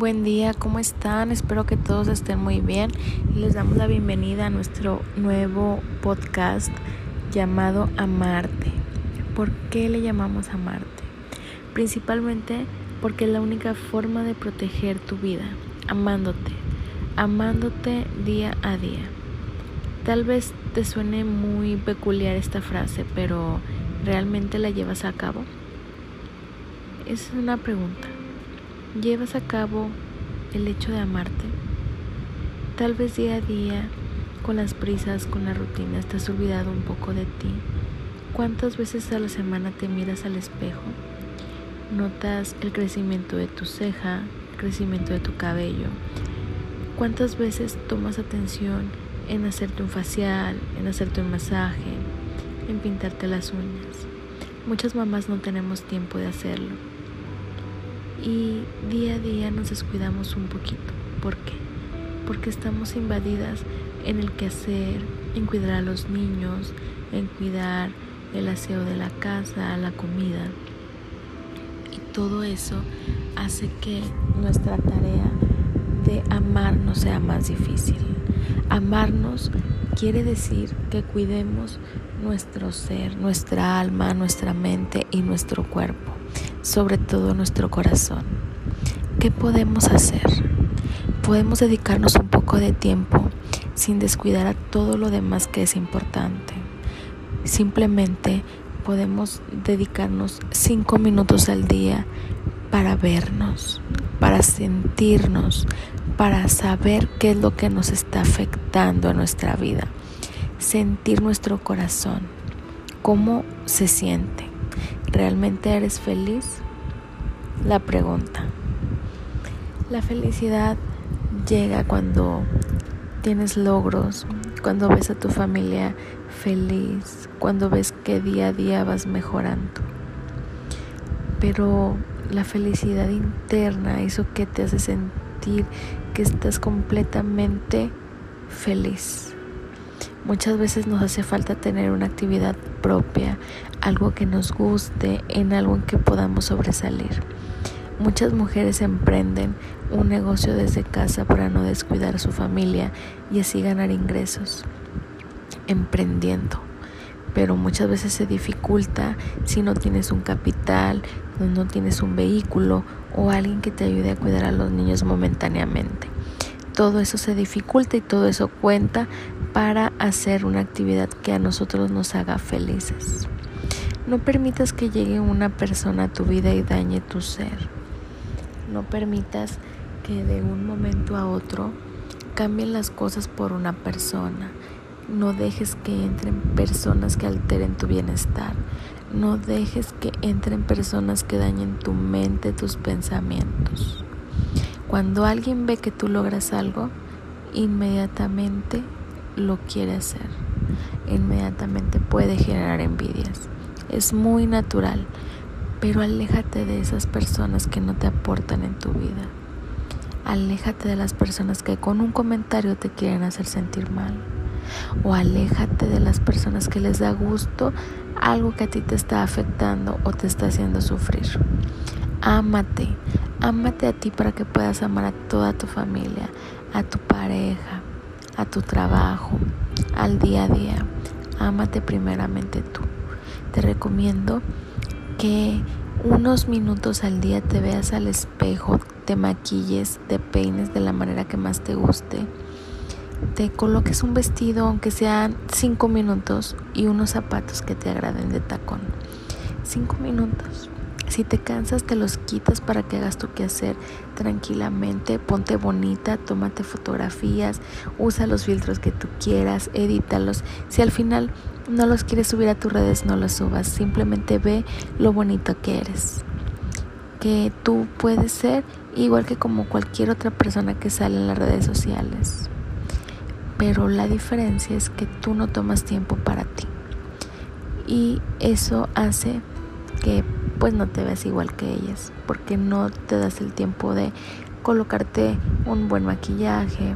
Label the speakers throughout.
Speaker 1: Buen día, ¿cómo están? Espero que todos estén muy bien. Les damos la bienvenida a nuestro nuevo podcast llamado Amarte. ¿Por qué le llamamos Amarte? Principalmente porque es la única forma de proteger tu vida, amándote, amándote día a día. Tal vez te suene muy peculiar esta frase, pero ¿realmente la llevas a cabo? Es una pregunta. ¿Llevas a cabo el hecho de amarte? Tal vez día a día, con las prisas, con la rutina, te has olvidado un poco de ti. ¿Cuántas veces a la semana te miras al espejo? Notas el crecimiento de tu ceja, el crecimiento de tu cabello. ¿Cuántas veces tomas atención en hacerte un facial, en hacerte un masaje, en pintarte las uñas? Muchas mamás no tenemos tiempo de hacerlo y día a día nos descuidamos un poquito. ¿Por qué? Porque estamos invadidas en el quehacer, en cuidar a los niños, en cuidar el aseo de la casa, la comida. Y todo eso hace que nuestra tarea de amarnos sea más difícil. Amarnos quiere decir que cuidemos nuestro ser, nuestra alma, nuestra mente y nuestro cuerpo sobre todo nuestro corazón. ¿Qué podemos hacer? Podemos dedicarnos un poco de tiempo sin descuidar a todo lo demás que es importante. Simplemente podemos dedicarnos cinco minutos al día para vernos, para sentirnos, para saber qué es lo que nos está afectando en nuestra vida. Sentir nuestro corazón, cómo se siente. ¿Realmente eres feliz? La pregunta. La felicidad llega cuando tienes logros, cuando ves a tu familia feliz, cuando ves que día a día vas mejorando. Pero la felicidad interna, eso que te hace sentir que estás completamente feliz. Muchas veces nos hace falta tener una actividad propia, algo que nos guste, en algo en que podamos sobresalir. Muchas mujeres emprenden un negocio desde casa para no descuidar a su familia y así ganar ingresos, emprendiendo. Pero muchas veces se dificulta si no tienes un capital, no tienes un vehículo o alguien que te ayude a cuidar a los niños momentáneamente. Todo eso se dificulta y todo eso cuenta para hacer una actividad que a nosotros nos haga felices. No permitas que llegue una persona a tu vida y dañe tu ser. No permitas que de un momento a otro cambien las cosas por una persona. No dejes que entren personas que alteren tu bienestar. No dejes que entren personas que dañen tu mente, tus pensamientos. Cuando alguien ve que tú logras algo, inmediatamente lo quiere hacer. Inmediatamente puede generar envidias. Es muy natural, pero aléjate de esas personas que no te aportan en tu vida. Aléjate de las personas que con un comentario te quieren hacer sentir mal. O aléjate de las personas que les da gusto algo que a ti te está afectando o te está haciendo sufrir. Ámate, ámate a ti para que puedas amar a toda tu familia, a tu pareja, a tu trabajo, al día a día. Ámate primeramente tú. Te recomiendo que unos minutos al día te veas al espejo, te maquilles, te peines de la manera que más te guste, te coloques un vestido aunque sean cinco minutos y unos zapatos que te agraden de tacón. Cinco minutos. Si te cansas, te los para que hagas tu quehacer tranquilamente. Ponte bonita, tómate fotografías, usa los filtros que tú quieras, edítalos. Si al final no los quieres subir a tus redes, no los subas. Simplemente ve lo bonito que eres. Que tú puedes ser igual que como cualquier otra persona que sale en las redes sociales. Pero la diferencia es que tú no tomas tiempo para ti. Y eso hace que pues no te ves igual que ellas, porque no te das el tiempo de colocarte un buen maquillaje,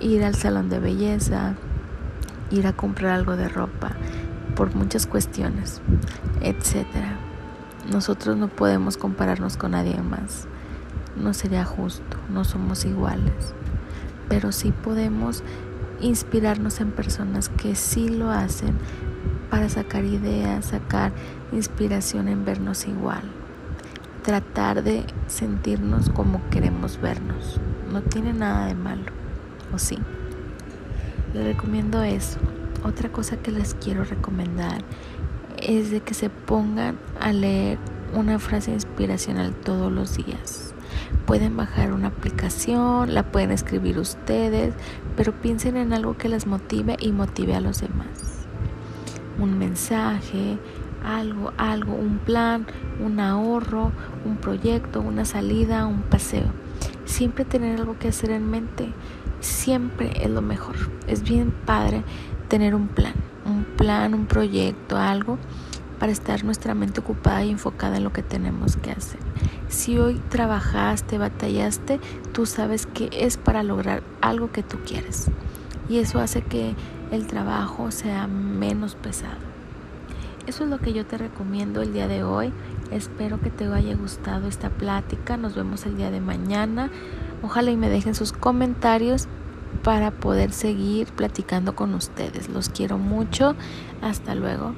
Speaker 1: ir al salón de belleza, ir a comprar algo de ropa, por muchas cuestiones, etcétera. Nosotros no podemos compararnos con nadie más. no sería justo, no somos iguales, pero sí podemos inspirarnos en personas que sí lo hacen para sacar ideas, sacar inspiración en vernos igual, tratar de sentirnos como queremos vernos. No tiene nada de malo, ¿o sí? Les recomiendo eso. Otra cosa que les quiero recomendar es de que se pongan a leer una frase inspiracional todos los días. Pueden bajar una aplicación, la pueden escribir ustedes, pero piensen en algo que les motive y motive a los demás. Un mensaje, algo, algo, un plan, un ahorro, un proyecto, una salida, un paseo. Siempre tener algo que hacer en mente, siempre es lo mejor. Es bien padre tener un plan, un plan, un proyecto, algo para estar nuestra mente ocupada y enfocada en lo que tenemos que hacer. Si hoy trabajaste, batallaste, tú sabes que es para lograr algo que tú quieres. Y eso hace que el trabajo sea menos pesado. Eso es lo que yo te recomiendo el día de hoy. Espero que te haya gustado esta plática. Nos vemos el día de mañana. Ojalá y me dejen sus comentarios para poder seguir platicando con ustedes. Los quiero mucho. Hasta luego.